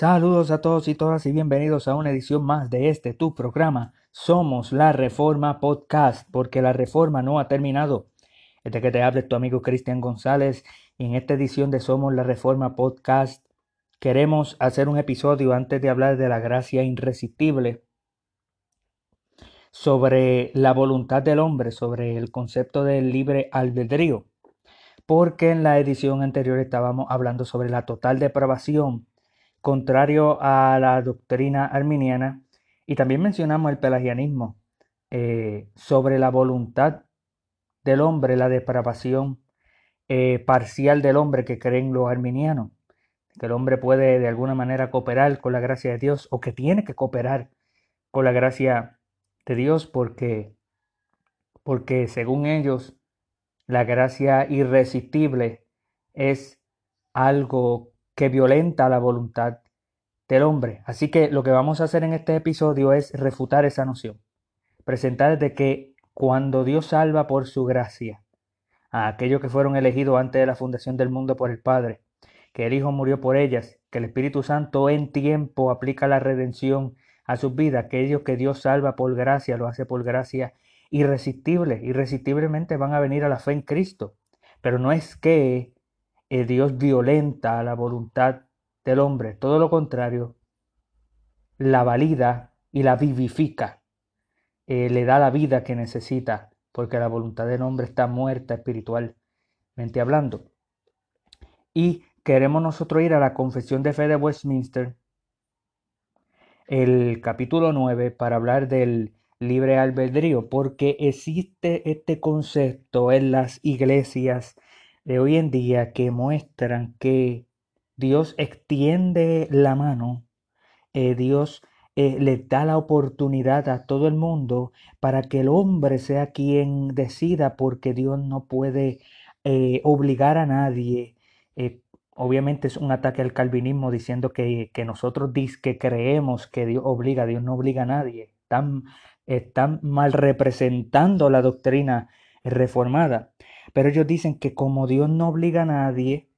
Saludos a todos y todas y bienvenidos a una edición más de este tu programa. Somos la Reforma Podcast, porque la reforma no ha terminado. Este que te habla tu amigo Cristian González y en esta edición de Somos la Reforma Podcast queremos hacer un episodio antes de hablar de la gracia irresistible sobre la voluntad del hombre, sobre el concepto del libre albedrío, porque en la edición anterior estábamos hablando sobre la total depravación, contrario a la doctrina arminiana, y también mencionamos el pelagianismo, eh, sobre la voluntad del hombre, la depravación eh, parcial del hombre que creen los arminianos, que el hombre puede de alguna manera cooperar con la gracia de Dios o que tiene que cooperar con la gracia de Dios porque, porque según ellos la gracia irresistible es algo que violenta la voluntad del hombre. Así que lo que vamos a hacer en este episodio es refutar esa noción, presentar de que cuando Dios salva por su gracia a aquellos que fueron elegidos antes de la fundación del mundo por el Padre, que el Hijo murió por ellas, que el Espíritu Santo en tiempo aplica la redención a sus vidas, aquellos que Dios salva por gracia, lo hace por gracia irresistible, irresistiblemente van a venir a la fe en Cristo. Pero no es que eh, Dios violenta la voluntad del hombre, todo lo contrario, la valida y la vivifica, eh, le da la vida que necesita, porque la voluntad del hombre está muerta espiritualmente hablando. Y queremos nosotros ir a la confesión de fe de Westminster, el capítulo 9 para hablar del libre albedrío, porque existe este concepto en las iglesias de hoy en día que muestran que Dios extiende la mano, eh, Dios eh, le da la oportunidad a todo el mundo para que el hombre sea quien decida, porque Dios no puede eh, obligar a nadie obviamente es un ataque al calvinismo diciendo que, nosotros que creemos que Dios obliga, Dios no obliga a nadie. Están, están mal representando la doctrina reformada. Pero ellos dicen que como Dios no obliga a nadie,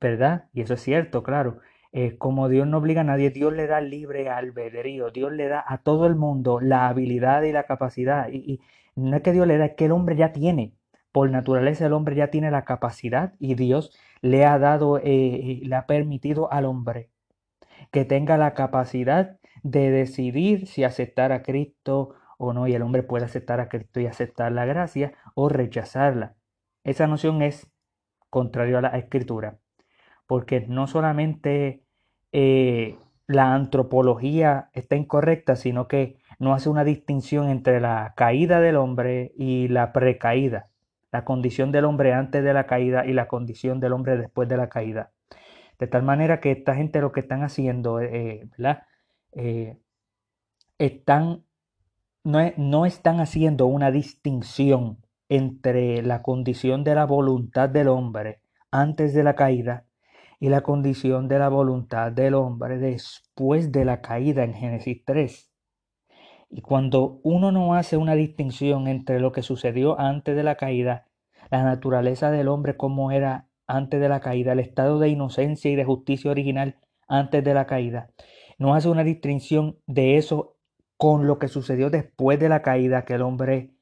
¿verdad? Y eso es cierto, claro. Eh, como Dios no obliga a nadie, Dios le da libre albedrío, Dios le da a todo el mundo la habilidad y la capacidad. Y, no es que Dios le da, es que el hombre ya tiene. Por naturaleza el hombre ya tiene la capacidad y Dios le ha dado, eh, le ha permitido al hombre que tenga la capacidad de decidir si aceptar a Cristo o no, y el hombre puede aceptar a Cristo y aceptar la gracia o rechazarla. Esa noción es contrario a la escritura, porque no solamente eh, la antropología está incorrecta, sino que no hace una distinción entre la caída del hombre y la precaída la condición del hombre antes de la caída y la condición del hombre después de la caída. De tal manera que esta gente lo que están haciendo, eh, ¿verdad? Eh, están, no, no están haciendo una distinción entre la condición de la voluntad del hombre antes de la caída y la condición de la voluntad del hombre después de la caída en Génesis 3. Y cuando uno no hace una distinción entre lo que sucedió antes de la caída, la naturaleza del hombre como era antes de la caída, el estado de inocencia y de justicia original antes de la caída, no hace una distinción de eso con lo que sucedió después de la caída, que el hombre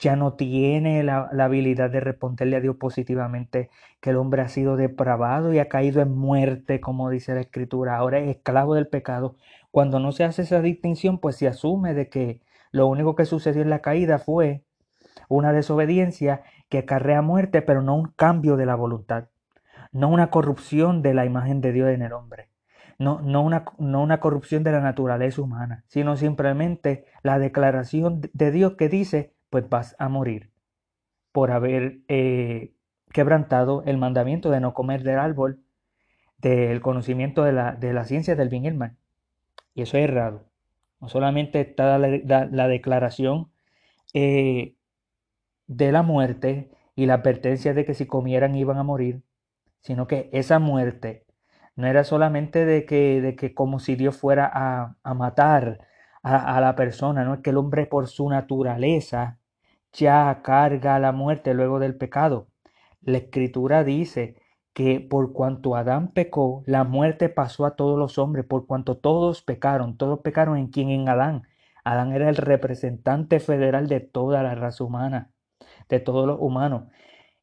ya no tiene la, habilidad de responderle a Dios positivamente, que el hombre ha sido depravado y ha caído en muerte, como dice la Escritura, ahora es esclavo del pecado, cuando no se hace esa distinción, pues se asume de que lo único que sucedió en la caída fue una desobediencia que acarrea muerte, pero no un cambio de la voluntad, no una corrupción de la imagen de Dios en el hombre, no, no, una, no una corrupción de la naturaleza humana, sino simplemente la declaración de Dios que dice, pues vas a morir por haber eh, quebrantado el mandamiento de no comer del árbol del conocimiento de la, de la ciencia del bien y el mal. Y eso es errado. No solamente está la, declaración eh, de la muerte y la advertencia de que si comieran iban a morir, sino que esa muerte no era solamente de que, de que como si Dios fuera a, a matar a, a, la persona, no es que el hombre por su naturaleza ya carga la muerte luego del pecado. La escritura dice que por cuanto Adán pecó, la muerte pasó a todos los hombres, por cuanto todos pecaron, todos pecaron en quien en Adán. Adán era el representante federal de toda la raza humana, de todos los humanos.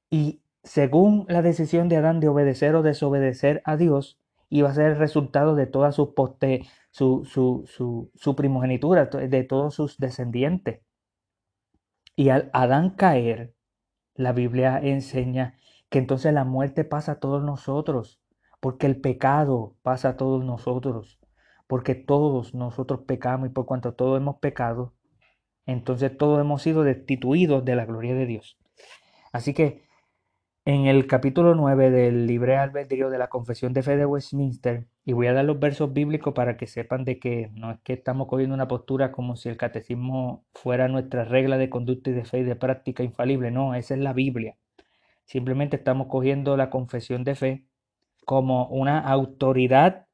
Y según la decisión de Adán de obedecer o desobedecer a Dios, iba a ser el resultado de toda su, poste, su, su, su, su primogenitura, de todos sus descendientes. Y al Adán caer, la Biblia enseña que entonces la muerte pasa a todos nosotros, porque el pecado pasa a todos nosotros, porque todos nosotros pecamos y por cuanto todos hemos pecado, entonces todos hemos sido destituidos de la gloria de Dios. Así que en el capítulo 9 del libre albedrío de la Confesión de Fe de Westminster, y voy a dar los versos bíblicos para que sepan de que no es que estamos cogiendo una postura como si el catecismo fuera nuestra regla de conducta y de fe y de práctica infalible, no, esa es la Biblia. Simplemente estamos cogiendo la confesión de fe como una autoridad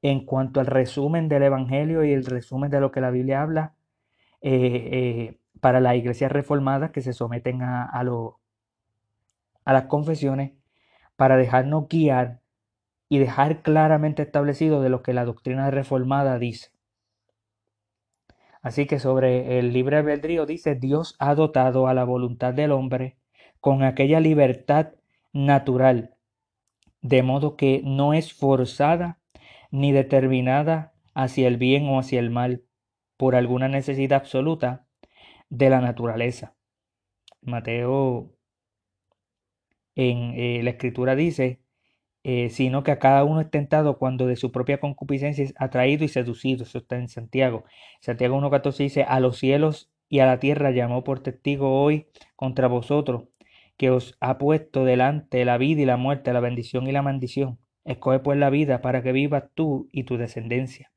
en cuanto al resumen del Evangelio y el resumen de lo que la Biblia habla eh, eh, para las iglesias reformadas que se someten a, a, las confesiones para dejarnos guiar y dejar claramente establecido de lo que la doctrina reformada dice. Así que sobre el libre albedrío dice, Dios ha dotado a la voluntad del hombre con aquella libertad natural, de modo que no es forzada ni determinada hacia el bien o hacia el mal por alguna necesidad absoluta de la naturaleza. Mateo en eh, la escritura dice, eh, sino que a cada uno es tentado cuando de su propia concupiscencia es atraído y seducido. Eso está en Santiago. Santiago 1.14 dice, a los cielos y a la tierra llamó por testigo hoy contra vosotros, que os ha puesto delante la vida y la muerte, la bendición y la maldición. Escoge pues la vida para que vivas tú y tu descendencia.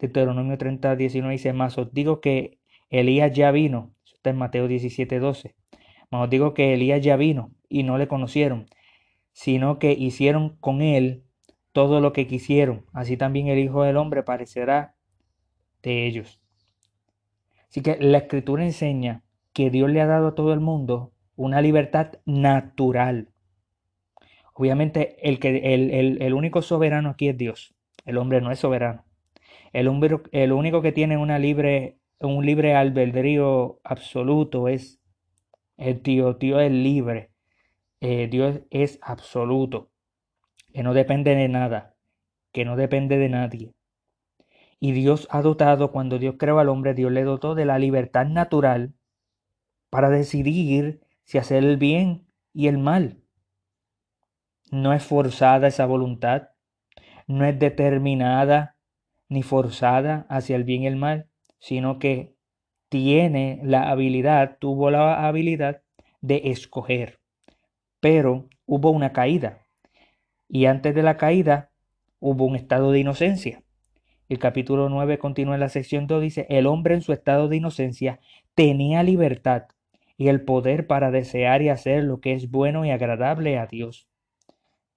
Deuteronomio 30, 19 dice, más os digo que Elías ya vino. Eso está en Mateo 17, 12. Mas os digo que Elías ya vino y no le conocieron, sino que hicieron con él todo lo que quisieron. Así también el Hijo del Hombre parecerá de ellos. Así que la escritura enseña que Dios le ha dado a todo el mundo una libertad natural. Obviamente el, que, el, el, único soberano aquí es Dios. El hombre no es soberano. El, hombre, el único que tiene una libre, un libre albedrío absoluto es el Dios. Dios es libre. Eh, Dios es absoluto, que no depende de nada, que no depende de nadie. Y Dios ha dotado, cuando Dios creó al hombre, Dios le dotó de la libertad natural para decidir si hacer el bien y el mal. No es forzada esa voluntad, no es determinada ni forzada hacia el bien y el mal, sino que tiene la habilidad, tuvo la habilidad de escoger pero hubo una caída. Y antes de la caída hubo un estado de inocencia. El capítulo 9 continúa en la sección 2, dice, el hombre en su estado de inocencia tenía libertad y el poder para desear y hacer lo que es bueno y agradable a Dios.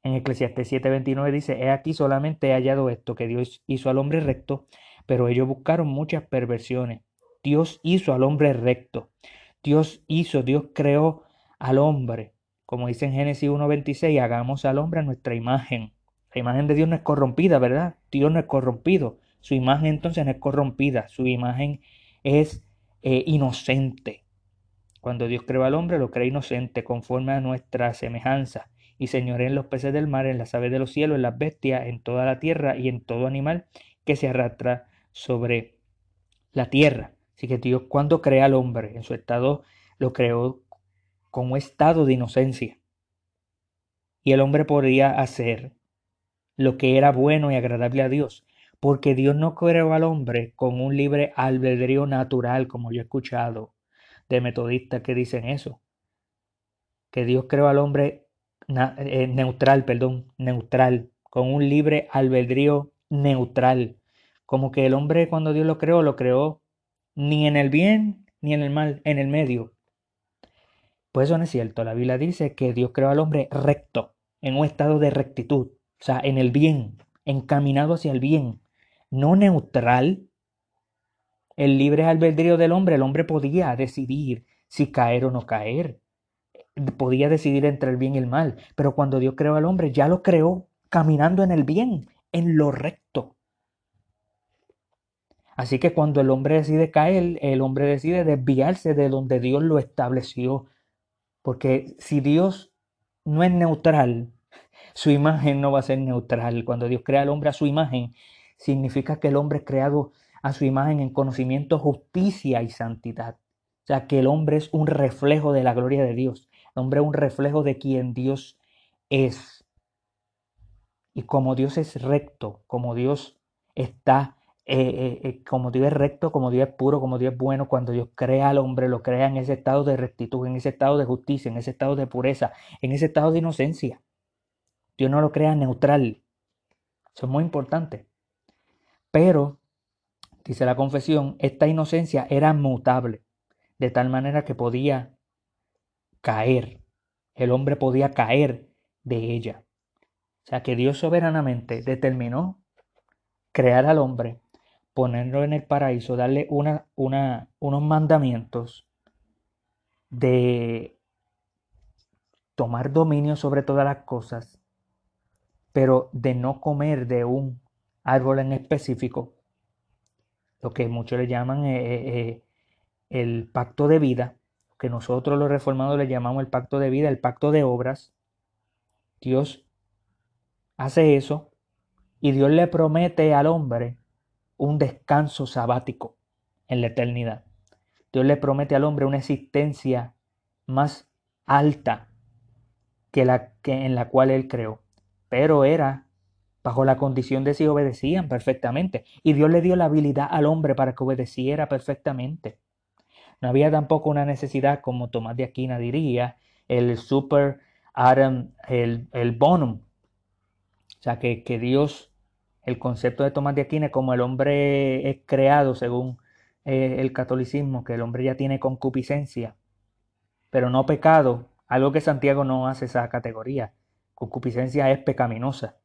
En Eclesiastes 7:29 dice, he aquí solamente he hallado esto, que Dios hizo al hombre recto, pero ellos buscaron muchas perversiones. Dios hizo al hombre recto. Dios hizo, Dios creó al hombre como dice en Génesis 1.26, hagamos al hombre a nuestra imagen. La imagen de Dios no es corrompida, ¿verdad? Dios no es corrompido. Su imagen entonces no es corrompida, su imagen es eh, inocente. Cuando Dios creó al hombre, lo creó inocente, conforme a nuestra semejanza. Y señoré en los peces del mar, en las aves de los cielos, en las bestias, en toda la tierra y en todo animal que se arrastra sobre la tierra. Así que Dios cuando crea al hombre en su estado, lo creó como estado de inocencia. Y el hombre podría hacer lo que era bueno y agradable a Dios, porque Dios no creó al hombre con un libre albedrío natural, como yo he escuchado de metodistas que dicen eso, que Dios creó al hombre eh, neutral, perdón, neutral, con un libre albedrío neutral, como que el hombre cuando Dios lo creó, lo creó ni en el bien ni en el mal, en el medio, pues eso no es cierto. La Biblia dice que Dios creó al hombre recto, en un estado de rectitud, o sea, en el bien, encaminado hacia el bien, no neutral. El libre albedrío del hombre, el hombre podía decidir si caer o no caer. podía decidir entre el bien y el mal, pero cuando Dios creó al hombre, ya lo creó caminando en el bien, en lo recto. Así que cuando el hombre decide caer, el hombre decide desviarse de donde Dios lo estableció. Porque si Dios no es neutral, su imagen no va a ser neutral. Cuando Dios crea al hombre a su imagen, significa que el hombre es creado a su imagen en conocimiento, justicia y santidad. O sea, que el hombre es un reflejo de la gloria de Dios. El hombre es un reflejo de quien Dios es. Y como Dios es recto, como Dios está eh, eh, eh, como Dios es recto, como Dios es puro, como Dios es bueno, cuando Dios crea al hombre, lo crea en ese estado de rectitud, en ese estado de justicia, en ese estado de pureza, en ese estado de inocencia. Dios no lo crea neutral. Eso es muy importante. Pero, dice la confesión, esta inocencia era mutable, de tal manera que podía caer. El hombre podía caer de ella. O sea que Dios soberanamente determinó crear al hombre ponerlo en el paraíso, darle unos mandamientos de tomar dominio sobre todas las cosas, pero de no comer de un árbol en específico, lo que muchos le llaman eh, eh, eh, el pacto de vida, que nosotros los reformados le llamamos el pacto de vida, el pacto de obras. Dios hace eso y Dios le promete al hombre un descanso sabático en la eternidad. Dios le promete al hombre una existencia más alta que la que en la cual él creó, pero era bajo la condición de si obedecían perfectamente, y Dios le dio la habilidad al hombre para que obedeciera perfectamente. No había tampoco una necesidad, como Tomás de Aquina diría, el super Adam, el, el bonum, o sea, que, que Dios el concepto de Tomás de Aquino como el hombre es creado según eh, el catolicismo, que el hombre ya tiene concupiscencia, pero no pecado, algo que Santiago no hace esa categoría. Concupiscencia es pecaminosa.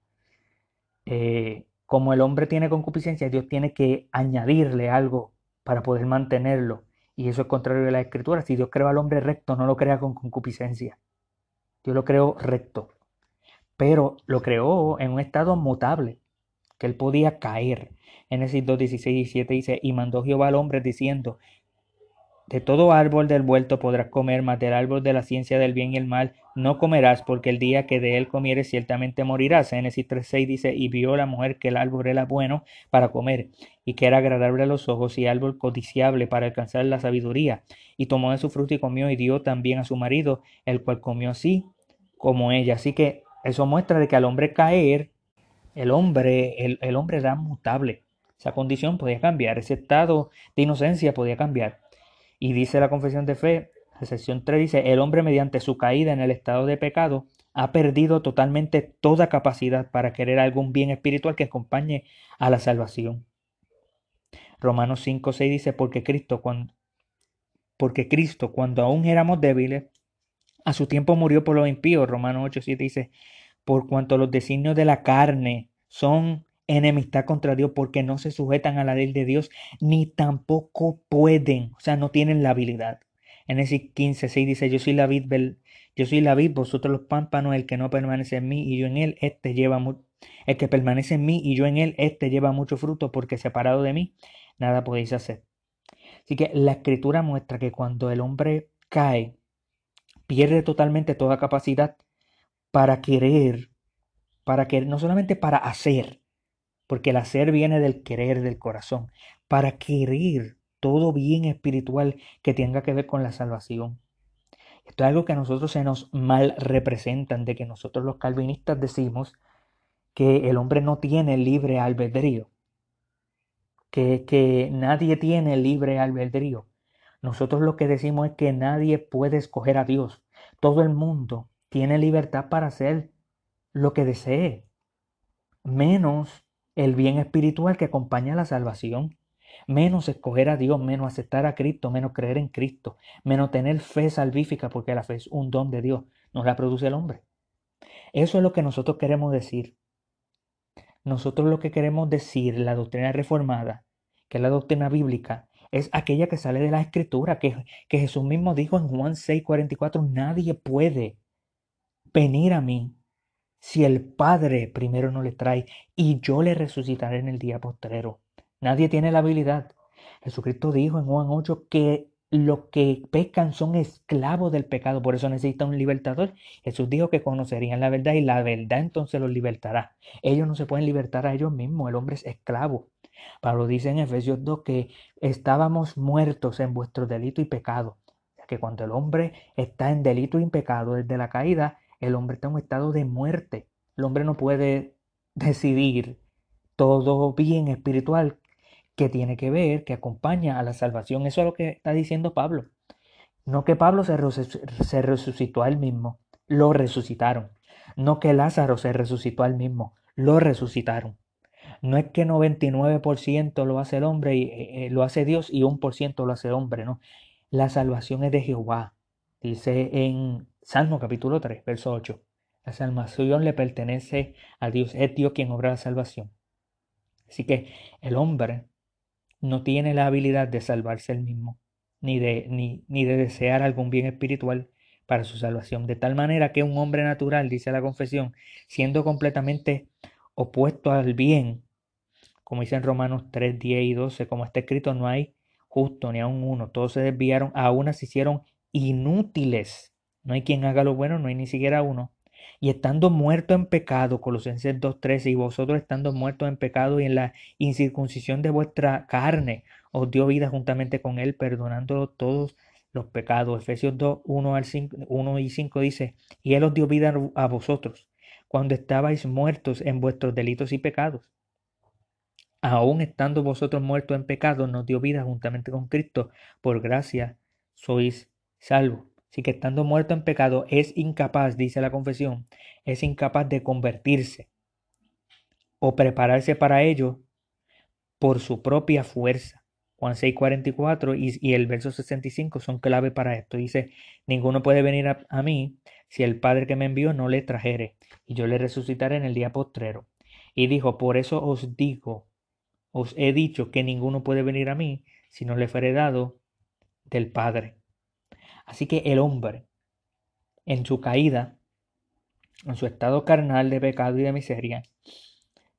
Eh, como el hombre tiene concupiscencia, Dios tiene que añadirle algo para poder mantenerlo. Y eso es contrario de la escritura. Si Dios creó al hombre recto, no lo crea con concupiscencia. Dios lo creó recto. Pero lo creó en un estado mutable que él podía caer. Génesis 2, 16 y 17 dice, y mandó Jehová al hombre diciendo, de todo árbol del vuelto podrás comer, mas del árbol de la ciencia del bien y el mal no comerás, porque el día que de él comieres ciertamente morirás. Génesis 3.6 dice, y vio la mujer que el árbol era bueno para comer, y que era agradable a los ojos, y árbol codiciable para alcanzar la sabiduría. Y tomó de su fruto y comió, y dio también a su marido, el cual comió así como ella. Así que eso muestra de que al hombre caer, el hombre, el, hombre era mutable. Esa condición podía cambiar, ese estado de inocencia podía cambiar. Y dice la confesión de fe, sección 3 dice, el hombre mediante su caída en el estado de pecado ha perdido totalmente toda capacidad para querer algún bien espiritual que acompañe a la salvación. Romanos 5, 6 dice, porque Cristo, cuando, porque Cristo, cuando aún éramos débiles, a su tiempo murió por los impíos. Romanos 8, 7 dice, por cuanto los designios de la carne son enemistad contra Dios porque no se sujetan a la ley de Dios ni tampoco pueden, o sea, no tienen la habilidad. En ese 15, 6 dice, yo soy la vid, yo soy la vid, vosotros los pámpanos, el que no permanece en mí y yo en él, este lleva el que permanece en mí y yo en él, este lleva mucho fruto porque separado de mí, nada podéis hacer. Así que la escritura muestra que cuando el hombre cae, pierde totalmente toda capacidad para querer, para querer, no solamente para hacer, porque el hacer viene del querer del corazón, para querer todo bien espiritual que tenga que ver con la salvación. Esto es algo que a nosotros se nos mal representan, de que nosotros los calvinistas decimos que el hombre no tiene libre albedrío, que, que nadie tiene libre albedrío. Nosotros lo que decimos es que nadie puede escoger a Dios. Todo el mundo tiene libertad para hacer lo que desee, menos el bien espiritual que acompaña a la salvación, menos escoger a Dios, menos aceptar a Cristo, menos creer en Cristo, menos tener fe salvífica, porque la fe es un don de Dios, no la produce el hombre. Eso es lo que nosotros queremos decir. Nosotros lo que queremos decir, la doctrina reformada, que es la doctrina bíblica, es aquella que sale de la escritura, que, que Jesús mismo dijo en Juan 6:44, nadie puede venir a mí si el Padre primero no le trae y yo le resucitaré en el día postrero. Nadie tiene la habilidad. Jesucristo dijo en Juan 8 que los que pecan son esclavos del pecado, por eso necesita un libertador. Jesús dijo que conocerían la verdad y la verdad entonces los libertará. Ellos no se pueden libertar a ellos mismos, el hombre es esclavo. Pablo dice en Efesios 2 que estábamos muertos en vuestro delito y pecado. que cuando el hombre está en delito y pecado desde la caída, el hombre está en un estado de muerte. El hombre no puede decidir todo bien espiritual que tiene que ver, que acompaña a la salvación. Eso es lo que está diciendo Pablo. No que Pablo se, resucitó a él mismo, lo resucitaron. No que Lázaro se resucitó a él mismo, lo resucitaron. No es que 99% lo hace el hombre y eh, eh, lo hace Dios y 1% lo hace el hombre, no. La salvación es de Jehová. Dice en Salmo capítulo 3, verso 8. La salvación le pertenece a Dios. Es Dios quien obra la salvación. Así que el hombre no tiene la habilidad de salvarse él mismo, ni de, ni, ni de desear algún bien espiritual para su salvación. De tal manera que un hombre natural, dice la confesión, siendo completamente opuesto al bien, como dice en Romanos 3, 10 y 12, como está escrito, no hay justo ni aun uno, todos se desviaron, a una se hicieron inútiles. No hay quien haga lo bueno, no hay ni siquiera uno. Y estando muerto en pecado, Colosenses 2.13, y vosotros estando muertos en pecado y en la incircuncisión de vuestra carne, os dio vida juntamente con él, perdonándolo todos los pecados. Efesios 2, 1, al 5, 1 y 5 dice, y él os dio vida a vosotros, cuando estabais muertos en vuestros delitos y pecados. Aún estando vosotros muertos en pecado, nos dio vida juntamente con Cristo. Por gracia sois salvo. Así que estando muerto en pecado es incapaz, dice la confesión, es incapaz de convertirse o prepararse para ello por su propia fuerza. Juan 6:44 y, y el verso 65 son clave para esto. Dice, ninguno puede venir a, a mí si el Padre que me envió no le trajere, y yo le resucitaré en el día postrero. Y dijo, por eso os digo, os he dicho que ninguno puede venir a mí si no le fuere dado del Padre. Así que el hombre, en su caída, en su estado carnal de pecado y de miseria,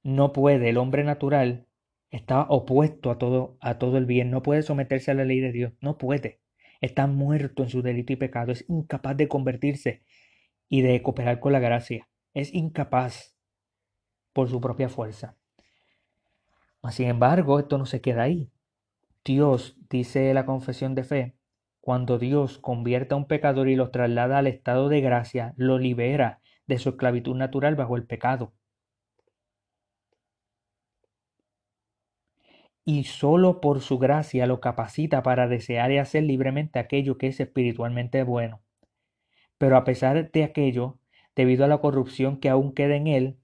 no puede, el hombre natural está opuesto a todo, a todo el bien, no puede someterse a la ley de Dios, no puede. Está muerto en su delito y pecado, es incapaz de convertirse y de cooperar con la gracia. Es incapaz por su propia fuerza. Sin embargo, esto no se queda ahí. Dios, dice la confesión de fe, cuando Dios convierte a un pecador y lo traslada al estado de gracia, lo libera de su esclavitud natural bajo el pecado. Y solo por su gracia lo capacita para desear y hacer libremente aquello que es espiritualmente bueno. Pero a pesar de aquello, debido a la corrupción que aún queda en él,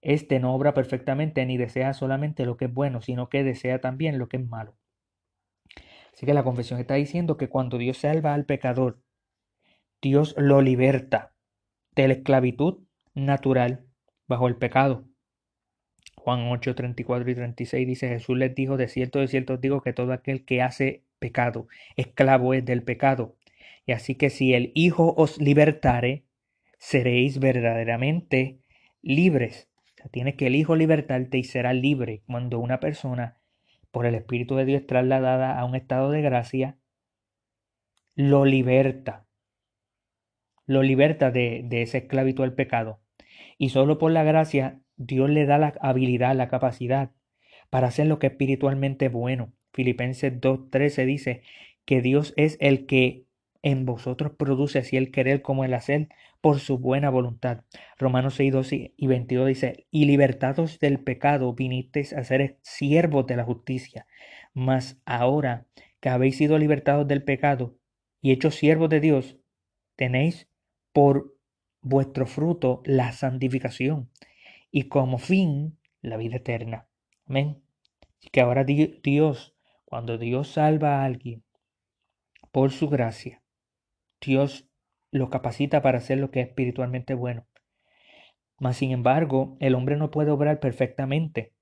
éste no obra perfectamente ni desea solamente lo que es bueno, sino que desea también lo que es malo. Así que la confesión está diciendo que cuando Dios salva al pecador, Dios lo liberta de la esclavitud natural bajo el pecado. Juan 8, 34 y 36 dice, Jesús les dijo, de cierto, de cierto os digo que todo aquel que hace pecado, esclavo es del pecado. Y así que si el Hijo os libertare, seréis verdaderamente libres. O sea, tienes que el Hijo libertarte y será libre cuando una persona por el Espíritu de Dios trasladada a un estado de gracia, lo liberta. Lo liberta de, de esclavitud al pecado. Y solo por la gracia Dios le da la habilidad, la capacidad para hacer lo que es espiritualmente bueno. Filipenses 2.13 dice que Dios es el que en vosotros produce así el querer como el hacer por su buena voluntad. Romanos 6, 12 y 22 dice, y libertados del pecado vinisteis a ser siervos de la justicia. Mas ahora que habéis sido libertados del pecado y hechos siervos de Dios, tenéis por vuestro fruto la santificación y como fin la vida eterna. Amén. Así que ahora Dios, cuando Dios salva a alguien por su gracia, Dios lo capacita para hacer lo que es espiritualmente bueno. Mas, sin embargo, el hombre no puede obrar perfectamente,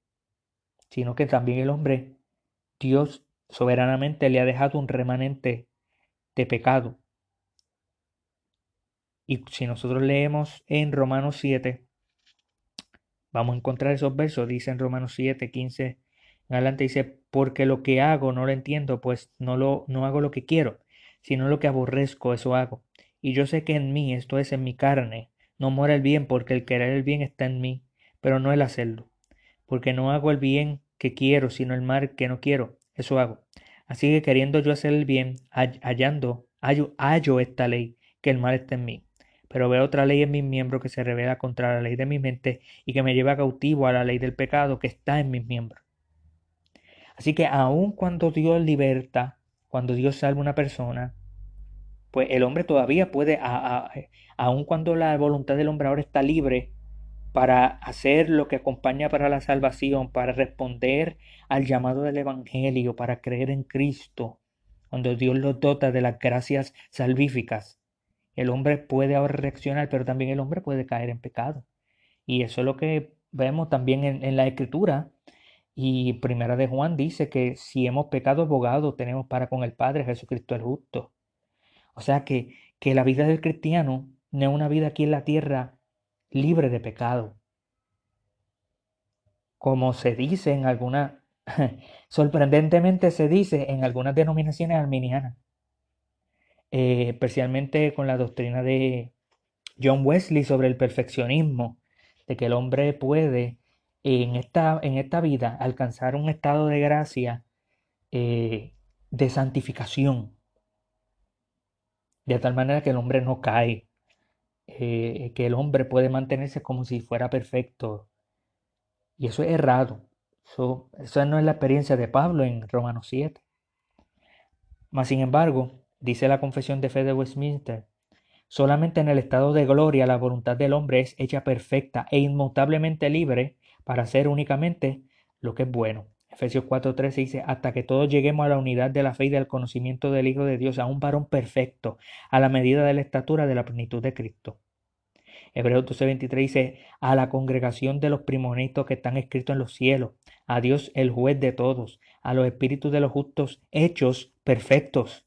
sino que también el hombre, Dios soberanamente le ha dejado un remanente de pecado. Y si nosotros leemos en Romanos 7, vamos a encontrar esos versos, dice en Romanos 7, 15 en adelante, dice, porque lo que hago no lo entiendo, pues no, lo, no hago lo que quiero, sino lo que aborrezco, eso hago. Y yo sé que en mí, esto es en mi carne, no mora el bien, porque el querer el bien está en mí, pero no el hacerlo. Porque no hago el bien que quiero, sino el mal que no quiero, eso hago. Así que queriendo yo hacer el bien, hallando, hallo, hallo esta ley, que el mal está en mí. Pero veo otra ley en mis miembros que se revela contra la ley de mi mente y que me lleva cautivo a la ley del pecado que está en mis miembros. Así que aun cuando Dios liberta, cuando Dios salva a una persona, pues el hombre todavía puede, aun cuando la voluntad del hombre ahora está libre para hacer lo que acompaña para la salvación, para responder al llamado del Evangelio, para creer en Cristo, cuando Dios lo dota de las gracias salvíficas, el hombre puede ahora reaccionar, pero también el hombre puede caer en pecado. Y eso es lo que vemos también en la Escritura. Y Primera de Juan dice que si hemos pecado, abogado tenemos para con el Padre Jesucristo el justo. O sea que, que la vida del cristiano no es una vida aquí en la tierra libre de pecado. Como se dice en algunas, sorprendentemente se dice en algunas denominaciones arminianas, eh, especialmente con la doctrina de John Wesley sobre el perfeccionismo, de que el hombre puede en esta, en esta vida alcanzar un estado de gracia eh, de santificación, de tal manera que el hombre no cae, eh, que el hombre puede mantenerse como si fuera perfecto. Y eso es errado. Eso, no es la experiencia de Pablo en Romanos 7. Mas, sin embargo, dice la confesión de fe de Westminster, solamente en el estado de gloria la voluntad del hombre es hecha perfecta e inmutablemente libre para hacer únicamente lo que es bueno. Efesios 4:13 dice, hasta que todos lleguemos a la unidad de la fe y del conocimiento del Hijo de Dios, a un varón perfecto, a la medida de la estatura de la plenitud de Cristo. Hebreos 12:23 dice, a la congregación de los primogénitos que están escritos en los cielos, a Dios el juez de todos, a los espíritus de los justos hechos perfectos.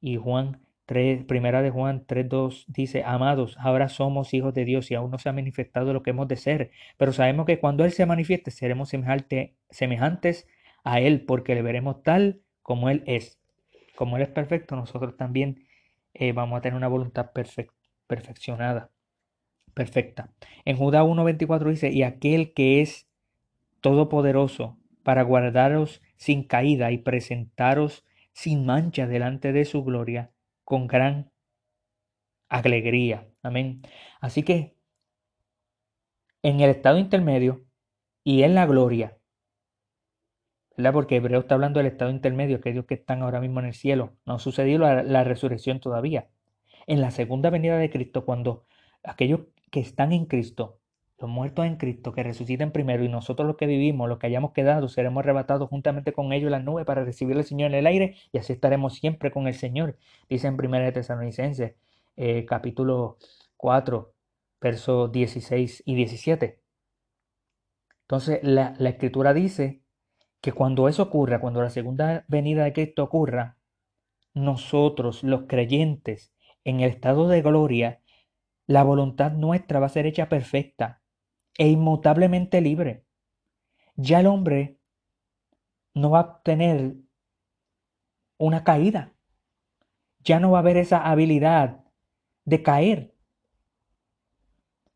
Y Juan primera de Juan 3.2 dice, amados, ahora somos hijos de Dios y aún no se ha manifestado lo que hemos de ser, pero sabemos que cuando Él se manifieste seremos semejantes a Él, porque le veremos tal como Él es. Como Él es perfecto, nosotros también eh, vamos a tener una voluntad perfeccionada, perfecta. En Judá 1.24 dice, y aquel que es todopoderoso para guardaros sin caída y presentaros sin mancha delante de su gloria, con gran alegría. Amén. Así que en el estado intermedio y en la gloria, ¿verdad? Porque Hebreo está hablando del estado intermedio, que Dios que están ahora mismo en el cielo. No ha sucedido la resurrección todavía. En la segunda venida de Cristo, cuando aquellos que están en Cristo los muertos en Cristo que resuciten primero y nosotros los que vivimos, los que hayamos quedado, seremos arrebatados juntamente con ellos en las nubes para recibir al Señor en el aire y así estaremos siempre con el Señor. Dice en 1 Tesalonicenses eh, capítulo 4, versos 16 y 17. Entonces la, la escritura dice que cuando eso ocurra, cuando la segunda venida de Cristo ocurra, nosotros los creyentes en el estado de gloria, la voluntad nuestra va a ser hecha perfecta e inmutablemente libre. Ya el hombre no va a tener una caída. Ya no va a haber esa habilidad de caer.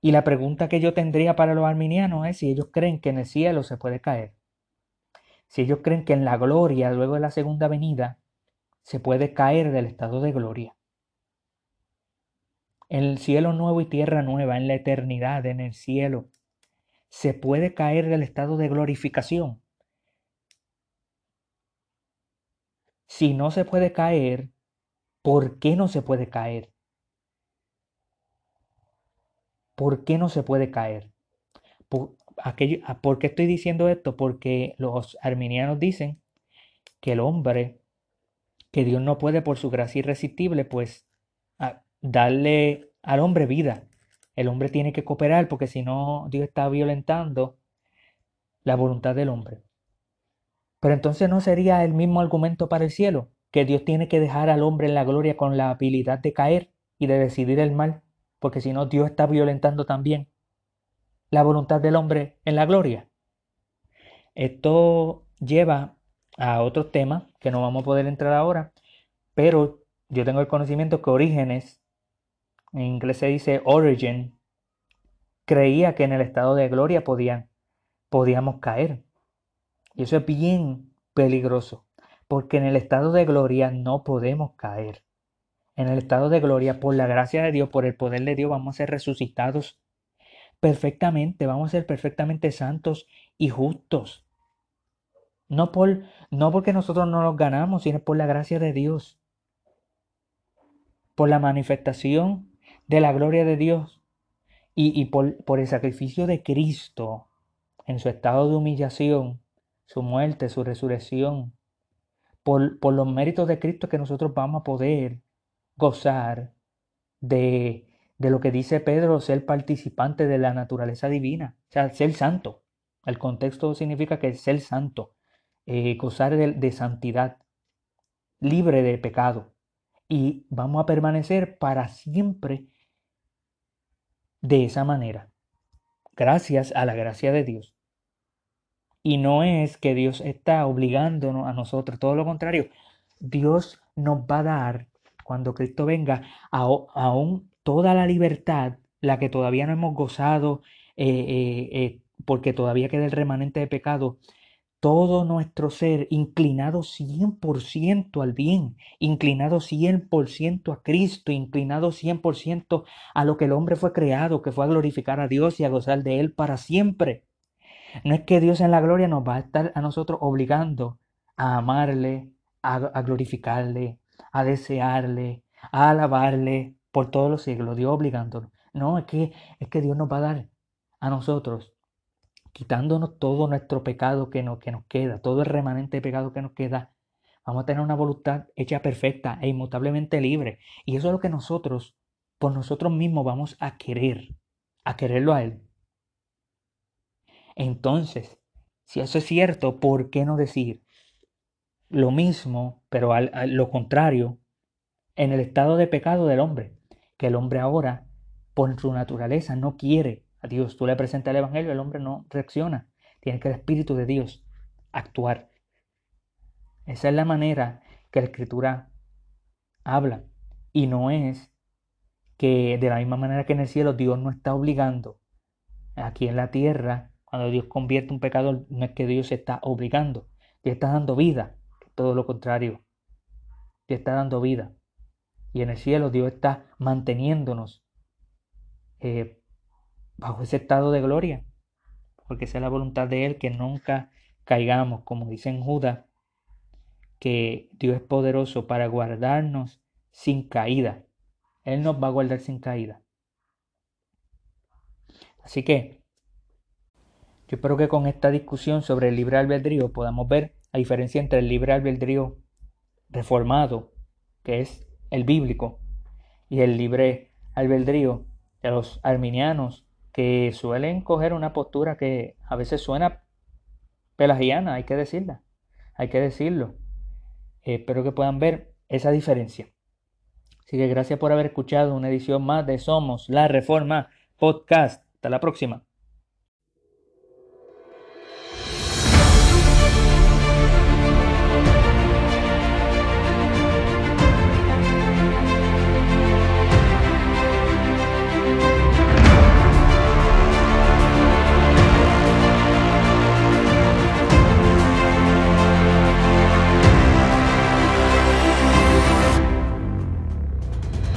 Y la pregunta que yo tendría para los arminianos es si ellos creen que en el cielo se puede caer. Si ellos creen que en la gloria, luego de la segunda venida, se puede caer del estado de gloria. En el cielo nuevo y tierra nueva, en la eternidad, en el cielo, se puede caer del estado de glorificación. Si no se puede caer, ¿por qué no se puede caer? ¿Por qué no se puede caer? ¿Por, ¿Por qué estoy diciendo esto? Porque los arminianos dicen que el hombre, que Dios no puede por su gracia irresistible, pues darle al hombre vida. El hombre tiene que cooperar porque si no, Dios está violentando la voluntad del hombre. Pero entonces no sería el mismo argumento para el cielo, que Dios tiene que dejar al hombre en la gloria con la habilidad de caer y de decidir el mal, porque si no Dios está violentando también la voluntad del hombre en la gloria. Esto lleva a otro tema que no vamos a poder entrar ahora, pero yo tengo el conocimiento que Orígenes, en inglés se dice origin, creía que en el estado de gloria podían, podíamos caer. Y eso es bien peligroso, porque en el estado de gloria no podemos caer. En el estado de gloria, por la gracia de Dios, por el poder de Dios, vamos a ser resucitados perfectamente, vamos a ser perfectamente santos y justos. No, por, no porque nosotros no los ganamos, sino por la gracia de Dios. Por la manifestación de la gloria de Dios y, por, el sacrificio de Cristo en su estado de humillación, su muerte, su resurrección, por, por los méritos de Cristo que nosotros vamos a poder gozar de, de lo que dice Pedro, ser participante de la naturaleza divina, o sea, ser santo. El contexto significa que ser santo, eh, gozar de, de santidad, libre de pecado. Y vamos a permanecer para siempre de esa manera, gracias a la gracia de Dios. Y no es que Dios está obligándonos a nosotros, todo lo contrario, Dios nos va a dar, cuando Cristo venga, aún toda la libertad, la que todavía no hemos gozado, eh, eh, eh, porque todavía queda el remanente de pecado, todo nuestro ser inclinado 100% al bien, inclinado 100% a Cristo, inclinado 100% a lo que el hombre fue creado, que fue a glorificar a Dios y a gozar de Él para siempre. No es que Dios en la gloria nos va a estar a nosotros obligando a amarle, a, glorificarle, a desearle, a alabarle por todos los siglos, Dios obligándonos. No, es que, es que Dios nos va a dar a nosotros quitándonos todo nuestro pecado que nos, que nos queda, todo el remanente de pecado que nos queda, vamos a tener una voluntad hecha perfecta e inmutablemente libre. Y eso es lo que nosotros, por nosotros mismos, vamos a querer, a quererlo a Él. Entonces, si eso es cierto, ¿por qué no decir lo mismo, pero al, lo contrario, en el estado de pecado del hombre? Que el hombre ahora, por su naturaleza, no quiere a Dios. Tú le presentas el Evangelio, el hombre no reacciona. Tiene que el Espíritu de Dios actuar. Esa es la manera que la Escritura habla. Y no es que de la misma manera que en el cielo Dios no está obligando. Aquí en la tierra, cuando Dios convierte un pecador, no es que Dios se está obligando. Dios está dando vida. Todo lo contrario. Dios está dando vida. Y en el cielo Dios está manteniéndonos eh, bajo ese estado de gloria, porque esa es la voluntad de Él, que nunca caigamos, como dice en Judas, que Dios es poderoso para guardarnos sin caída. Él nos va a guardar sin caída. Así que yo espero que con esta discusión sobre el libre albedrío podamos ver la diferencia entre el libre albedrío reformado, que es el bíblico, y el libre albedrío de los arminianos suelen coger una postura que a veces suena pelagiana, hay que decirla, hay que decirlo. espero que puedan ver esa diferencia. Así que gracias por haber escuchado una edición más de Somos la Reforma Podcast. Hasta la próxima.